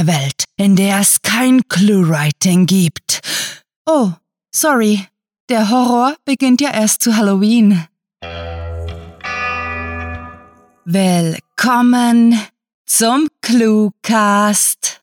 eine Welt, in der es kein Clue-Writing gibt. Oh, sorry, der Horror beginnt ja erst zu Halloween. Willkommen zum Cluecast.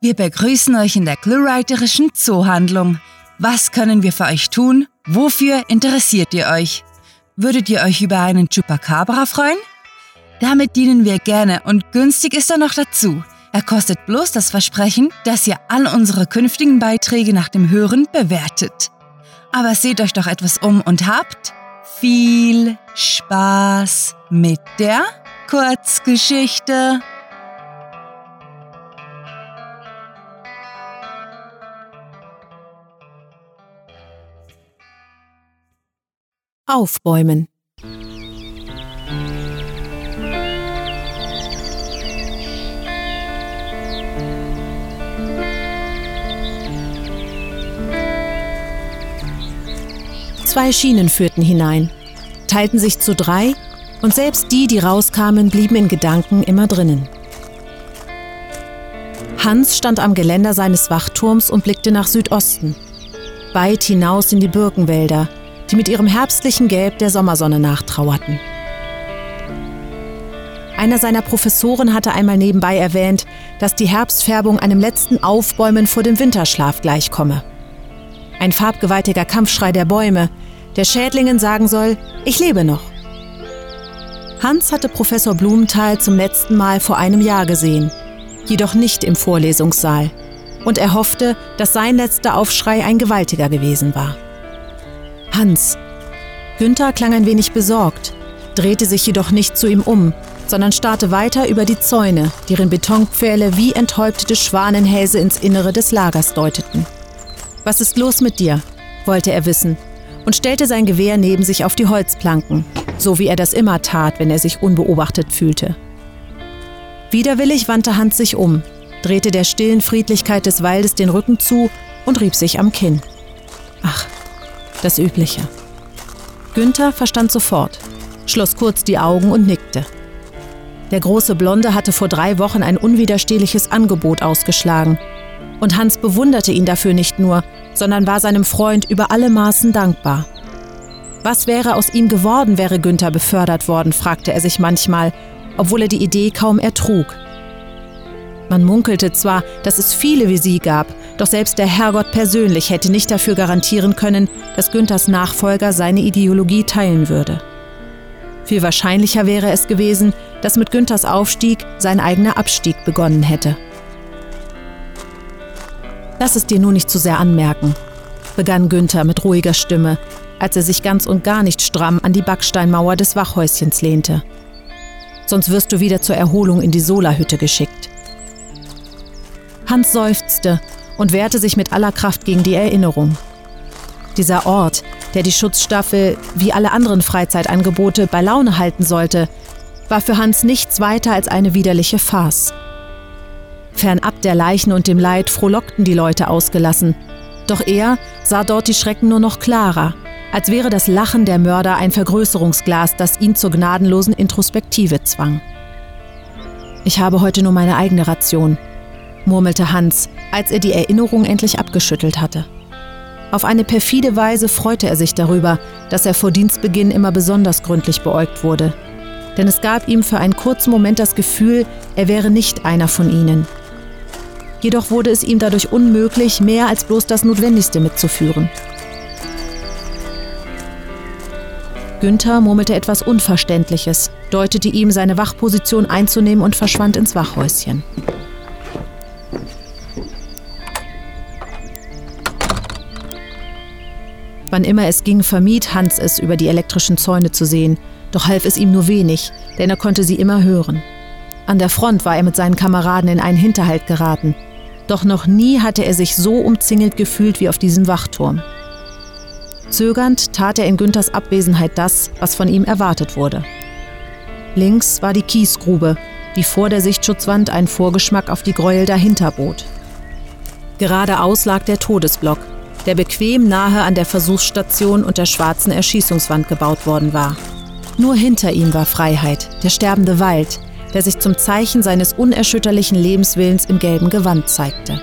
Wir begrüßen euch in der cluewriterischen Zoohandlung. Was können wir für euch tun? Wofür interessiert ihr euch? Würdet ihr euch über einen Chupacabra freuen? Damit dienen wir gerne und günstig ist er noch dazu. Er kostet bloß das Versprechen, dass ihr all unsere künftigen Beiträge nach dem Hören bewertet. Aber seht euch doch etwas um und habt viel Spaß mit der Kurzgeschichte. Aufbäumen. Zwei Schienen führten hinein, teilten sich zu drei und selbst die, die rauskamen, blieben in Gedanken immer drinnen. Hans stand am Geländer seines Wachturms und blickte nach Südosten, weit hinaus in die Birkenwälder, die mit ihrem herbstlichen Gelb der Sommersonne nachtrauerten. Einer seiner Professoren hatte einmal nebenbei erwähnt, dass die Herbstfärbung einem letzten Aufbäumen vor dem Winterschlaf gleichkomme. Ein farbgewaltiger Kampfschrei der Bäume, der Schädlingen sagen soll, ich lebe noch. Hans hatte Professor Blumenthal zum letzten Mal vor einem Jahr gesehen, jedoch nicht im Vorlesungssaal, und er hoffte, dass sein letzter Aufschrei ein gewaltiger gewesen war. Hans. Günther klang ein wenig besorgt, drehte sich jedoch nicht zu ihm um, sondern starrte weiter über die Zäune, deren Betonpfähle wie enthäuptete Schwanenhälse ins Innere des Lagers deuteten. Was ist los mit dir? wollte er wissen und stellte sein Gewehr neben sich auf die Holzplanken, so wie er das immer tat, wenn er sich unbeobachtet fühlte. Widerwillig wandte Hans sich um, drehte der stillen Friedlichkeit des Waldes den Rücken zu und rieb sich am Kinn. Ach, das Übliche. Günther verstand sofort, schloss kurz die Augen und nickte. Der große Blonde hatte vor drei Wochen ein unwiderstehliches Angebot ausgeschlagen. Und Hans bewunderte ihn dafür nicht nur, sondern war seinem Freund über alle Maßen dankbar. Was wäre aus ihm geworden, wäre Günther befördert worden, fragte er sich manchmal, obwohl er die Idee kaum ertrug. Man munkelte zwar, dass es viele wie sie gab, doch selbst der Herrgott persönlich hätte nicht dafür garantieren können, dass Günthers Nachfolger seine Ideologie teilen würde. Viel wahrscheinlicher wäre es gewesen, dass mit Günthers Aufstieg sein eigener Abstieg begonnen hätte. Lass es dir nur nicht zu sehr anmerken, begann Günther mit ruhiger Stimme, als er sich ganz und gar nicht stramm an die Backsteinmauer des Wachhäuschens lehnte. Sonst wirst du wieder zur Erholung in die Solarhütte geschickt. Hans seufzte und wehrte sich mit aller Kraft gegen die Erinnerung. Dieser Ort, der die Schutzstaffel wie alle anderen Freizeitangebote bei Laune halten sollte, war für Hans nichts weiter als eine widerliche Farce. Fernab der Leichen und dem Leid frohlockten die Leute ausgelassen, doch er sah dort die Schrecken nur noch klarer, als wäre das Lachen der Mörder ein Vergrößerungsglas, das ihn zur gnadenlosen Introspektive zwang. Ich habe heute nur meine eigene Ration, murmelte Hans, als er die Erinnerung endlich abgeschüttelt hatte. Auf eine perfide Weise freute er sich darüber, dass er vor Dienstbeginn immer besonders gründlich beäugt wurde. Denn es gab ihm für einen kurzen Moment das Gefühl, er wäre nicht einer von ihnen. Jedoch wurde es ihm dadurch unmöglich, mehr als bloß das Notwendigste mitzuführen. Günther murmelte etwas Unverständliches, deutete ihm, seine Wachposition einzunehmen und verschwand ins Wachhäuschen. Wann immer es ging, vermied Hans es, über die elektrischen Zäune zu sehen, doch half es ihm nur wenig, denn er konnte sie immer hören. An der Front war er mit seinen Kameraden in einen Hinterhalt geraten, doch noch nie hatte er sich so umzingelt gefühlt wie auf diesem Wachturm. Zögernd tat er in Günthers Abwesenheit das, was von ihm erwartet wurde. Links war die Kiesgrube, die vor der Sichtschutzwand einen Vorgeschmack auf die Gräuel dahinter bot. Geradeaus lag der Todesblock, der bequem nahe an der Versuchsstation und der schwarzen Erschießungswand gebaut worden war. Nur hinter ihm war Freiheit, der sterbende Wald, der sich zum Zeichen seines unerschütterlichen Lebenswillens im gelben Gewand zeigte.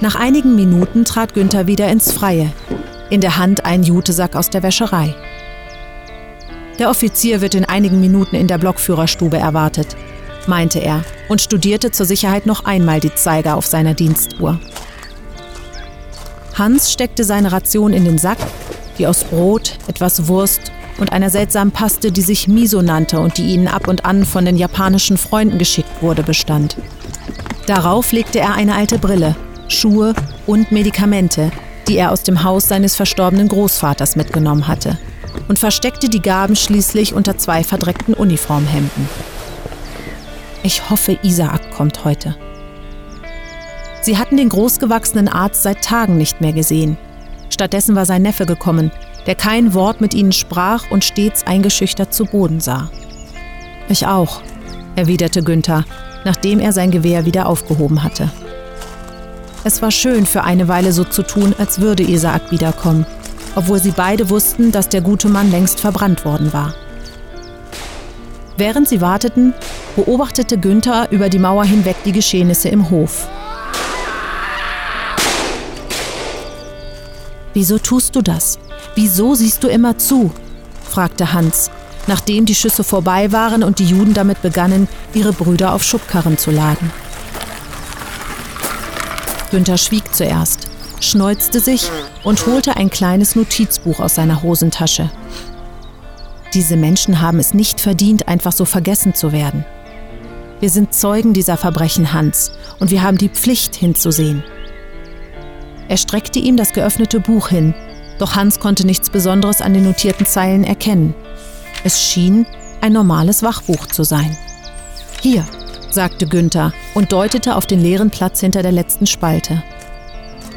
Nach einigen Minuten trat Günther wieder ins Freie, in der Hand ein Jutesack aus der Wäscherei. Der Offizier wird in einigen Minuten in der Blockführerstube erwartet, meinte er und studierte zur Sicherheit noch einmal die Zeiger auf seiner Dienstuhr. Hans steckte seine Ration in den Sack, die aus Brot, etwas Wurst und einer seltsamen Paste, die sich Miso nannte und die ihnen ab und an von den japanischen Freunden geschickt wurde, bestand. Darauf legte er eine alte Brille, Schuhe und Medikamente, die er aus dem Haus seines verstorbenen Großvaters mitgenommen hatte, und versteckte die Gaben schließlich unter zwei verdreckten Uniformhemden. Ich hoffe, Isaak kommt heute. Sie hatten den großgewachsenen Arzt seit Tagen nicht mehr gesehen. Stattdessen war sein Neffe gekommen, der kein Wort mit ihnen sprach und stets eingeschüchtert zu Boden sah. Ich auch, erwiderte Günther, nachdem er sein Gewehr wieder aufgehoben hatte. Es war schön, für eine Weile so zu tun, als würde Isaak wiederkommen, obwohl sie beide wussten, dass der gute Mann längst verbrannt worden war. Während sie warteten, beobachtete Günther über die Mauer hinweg die Geschehnisse im Hof. Wieso tust du das? Wieso siehst du immer zu? fragte Hans, nachdem die Schüsse vorbei waren und die Juden damit begannen, ihre Brüder auf Schubkarren zu laden. Günther schwieg zuerst, schneuzte sich und holte ein kleines Notizbuch aus seiner Hosentasche. Diese Menschen haben es nicht verdient, einfach so vergessen zu werden. Wir sind Zeugen dieser Verbrechen, Hans, und wir haben die Pflicht hinzusehen. Er streckte ihm das geöffnete Buch hin, doch Hans konnte nichts Besonderes an den notierten Zeilen erkennen. Es schien ein normales Wachbuch zu sein. Hier, sagte Günther und deutete auf den leeren Platz hinter der letzten Spalte.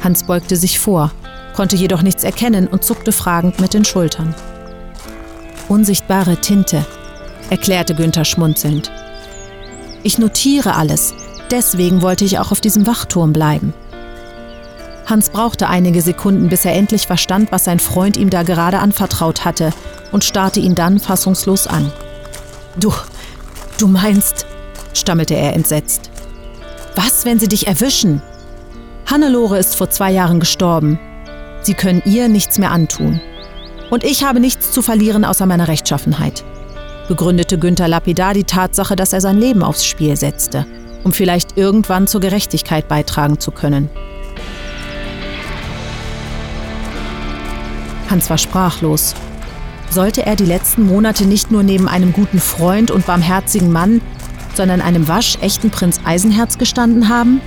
Hans beugte sich vor, konnte jedoch nichts erkennen und zuckte fragend mit den Schultern. Unsichtbare Tinte, erklärte Günther schmunzelnd. Ich notiere alles, deswegen wollte ich auch auf diesem Wachturm bleiben. Hans brauchte einige Sekunden, bis er endlich verstand, was sein Freund ihm da gerade anvertraut hatte, und starrte ihn dann fassungslos an. Du, du meinst, stammelte er entsetzt. Was, wenn sie dich erwischen? Hannelore ist vor zwei Jahren gestorben. Sie können ihr nichts mehr antun. Und ich habe nichts zu verlieren außer meiner Rechtschaffenheit, begründete Günther lapidar die Tatsache, dass er sein Leben aufs Spiel setzte, um vielleicht irgendwann zur Gerechtigkeit beitragen zu können. Hans war sprachlos. Sollte er die letzten Monate nicht nur neben einem guten Freund und barmherzigen Mann, sondern einem waschechten Prinz Eisenherz gestanden haben?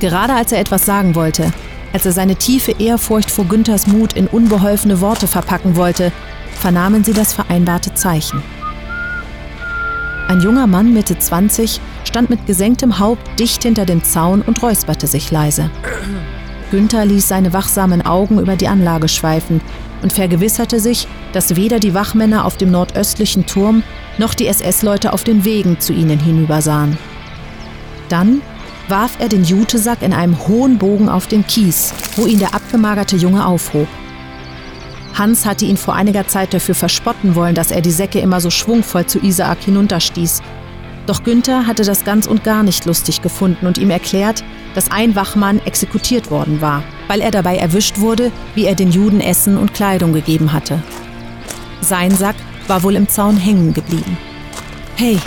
Gerade als er etwas sagen wollte, als er seine tiefe Ehrfurcht vor Günthers Mut in unbeholfene Worte verpacken wollte, vernahmen sie das vereinbarte Zeichen. Ein junger Mann Mitte 20 stand mit gesenktem Haupt dicht hinter dem Zaun und räusperte sich leise. Günther ließ seine wachsamen Augen über die Anlage schweifen und vergewisserte sich, dass weder die Wachmänner auf dem nordöstlichen Turm noch die SS-Leute auf den Wegen zu ihnen hinübersahen. Dann warf er den Jutesack in einem hohen Bogen auf den Kies, wo ihn der abgemagerte Junge aufhob. Hans hatte ihn vor einiger Zeit dafür verspotten wollen, dass er die Säcke immer so schwungvoll zu Isaak hinunterstieß. Doch Günther hatte das ganz und gar nicht lustig gefunden und ihm erklärt, dass ein Wachmann exekutiert worden war, weil er dabei erwischt wurde, wie er den Juden Essen und Kleidung gegeben hatte. Sein Sack war wohl im Zaun hängen geblieben. Hey,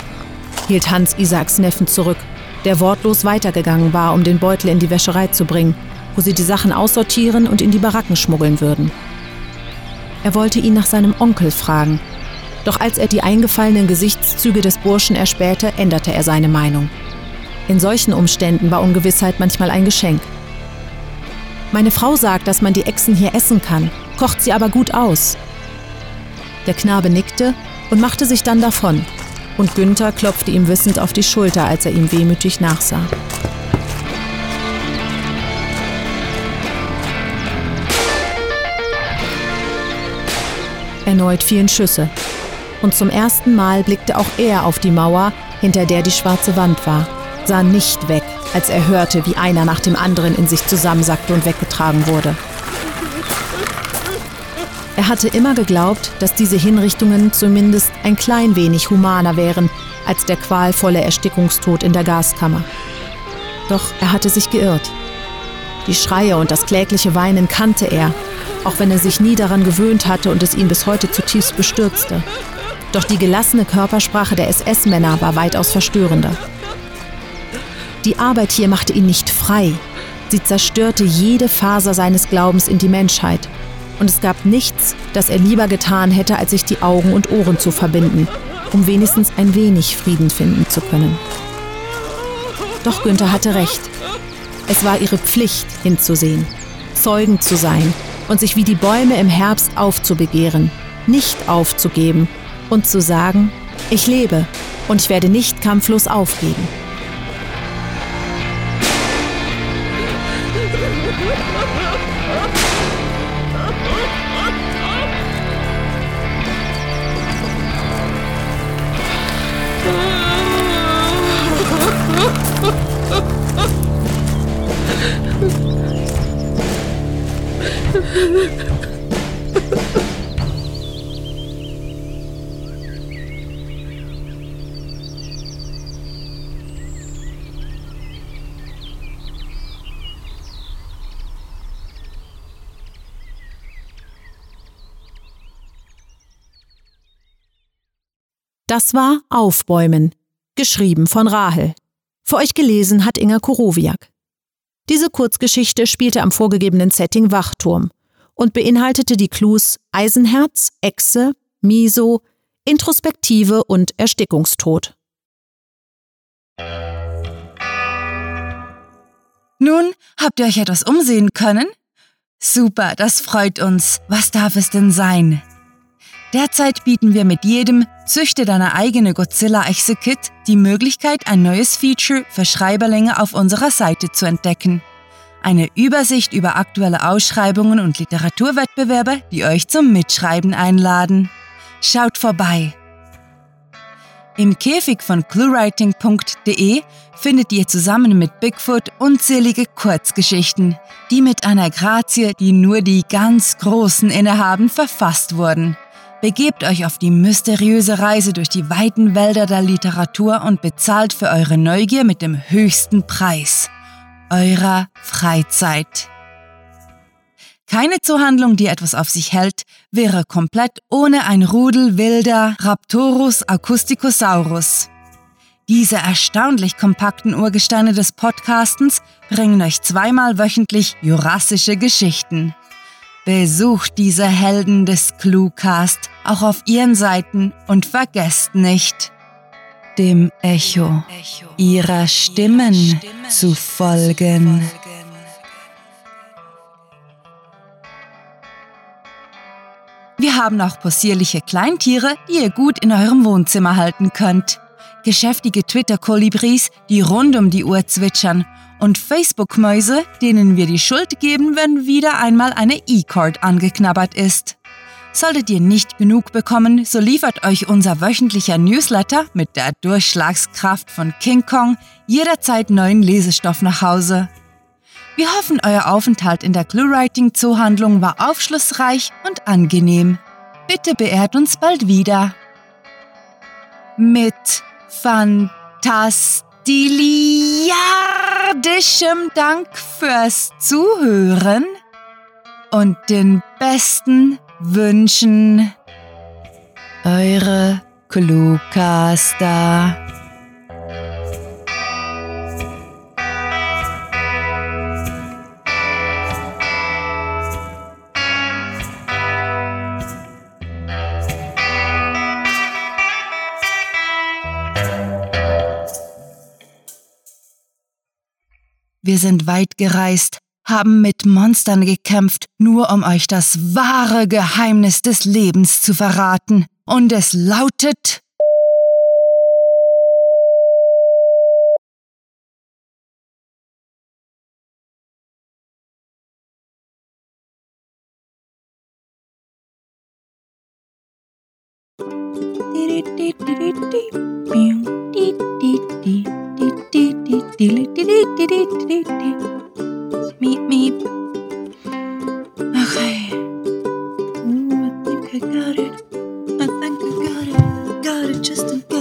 hielt Hans Isaaks Neffen zurück, der wortlos weitergegangen war, um den Beutel in die Wäscherei zu bringen, wo sie die Sachen aussortieren und in die Baracken schmuggeln würden. Er wollte ihn nach seinem Onkel fragen, doch als er die eingefallenen Gesichtszüge des Burschen erspähte, änderte er seine Meinung. In solchen Umständen war Ungewissheit manchmal ein Geschenk. Meine Frau sagt, dass man die Echsen hier essen kann, kocht sie aber gut aus. Der Knabe nickte und machte sich dann davon, und Günther klopfte ihm wissend auf die Schulter, als er ihm wehmütig nachsah. Erneut fielen Schüsse, und zum ersten Mal blickte auch er auf die Mauer, hinter der die schwarze Wand war sah nicht weg, als er hörte, wie einer nach dem anderen in sich zusammensackte und weggetragen wurde. Er hatte immer geglaubt, dass diese Hinrichtungen zumindest ein klein wenig humaner wären als der qualvolle Erstickungstod in der Gaskammer. Doch er hatte sich geirrt. Die Schreie und das klägliche Weinen kannte er, auch wenn er sich nie daran gewöhnt hatte und es ihn bis heute zutiefst bestürzte. Doch die gelassene Körpersprache der SS-Männer war weitaus verstörender. Die Arbeit hier machte ihn nicht frei. Sie zerstörte jede Faser seines Glaubens in die Menschheit. Und es gab nichts, das er lieber getan hätte, als sich die Augen und Ohren zu verbinden, um wenigstens ein wenig Frieden finden zu können. Doch Günther hatte recht. Es war ihre Pflicht, hinzusehen, Zeugen zu sein und sich wie die Bäume im Herbst aufzubegehren, nicht aufzugeben und zu sagen, ich lebe und ich werde nicht kampflos aufgeben. Das war Aufbäumen, geschrieben von Rahel. Für euch gelesen hat Inga Korowiak. Diese Kurzgeschichte spielte am vorgegebenen Setting Wachturm und beinhaltete die Clues Eisenherz, Echse, Miso, Introspektive und Erstickungstod. Nun, habt ihr euch etwas umsehen können? Super, das freut uns. Was darf es denn sein? Derzeit bieten wir mit jedem Züchte deine eigene Godzilla-Echse-Kit die Möglichkeit, ein neues Feature für Schreiberlinge auf unserer Seite zu entdecken. Eine Übersicht über aktuelle Ausschreibungen und Literaturwettbewerbe, die euch zum Mitschreiben einladen. Schaut vorbei! Im Käfig von cluewriting.de findet ihr zusammen mit Bigfoot unzählige Kurzgeschichten, die mit einer Grazie, die nur die ganz Großen innehaben, verfasst wurden. Begebt euch auf die mysteriöse Reise durch die weiten Wälder der Literatur und bezahlt für eure Neugier mit dem höchsten Preis eurer Freizeit. Keine Zuhandlung, die etwas auf sich hält, wäre komplett ohne ein Rudel wilder Raptorus acousticosaurus. Diese erstaunlich kompakten Urgesteine des Podcastens bringen euch zweimal wöchentlich jurassische Geschichten. Besucht diese Helden des Cluecast auch auf ihren Seiten und vergesst nicht, dem Echo ihrer Stimmen zu folgen. Wir haben auch possierliche Kleintiere, die ihr gut in eurem Wohnzimmer halten könnt. Geschäftige Twitter-Kolibris, die rund um die Uhr zwitschern und Facebook-Mäuse, denen wir die Schuld geben, wenn wieder einmal eine E-Card angeknabbert ist. Solltet ihr nicht genug bekommen, so liefert euch unser wöchentlicher Newsletter mit der Durchschlagskraft von King Kong jederzeit neuen Lesestoff nach Hause. Wir hoffen, euer Aufenthalt in der Cluewriting-Zoohandlung war aufschlussreich und angenehm. Bitte beehrt uns bald wieder. Mit Fantastisch Diliardischem Dank fürs Zuhören und den besten Wünschen. Eure Cluecaster. Wir sind weit gereist, haben mit Monstern gekämpft, nur um euch das wahre Geheimnis des Lebens zu verraten. Und es lautet Miep, miep. Okay. Uh, think I got it. I think I got it. Got it, just got it.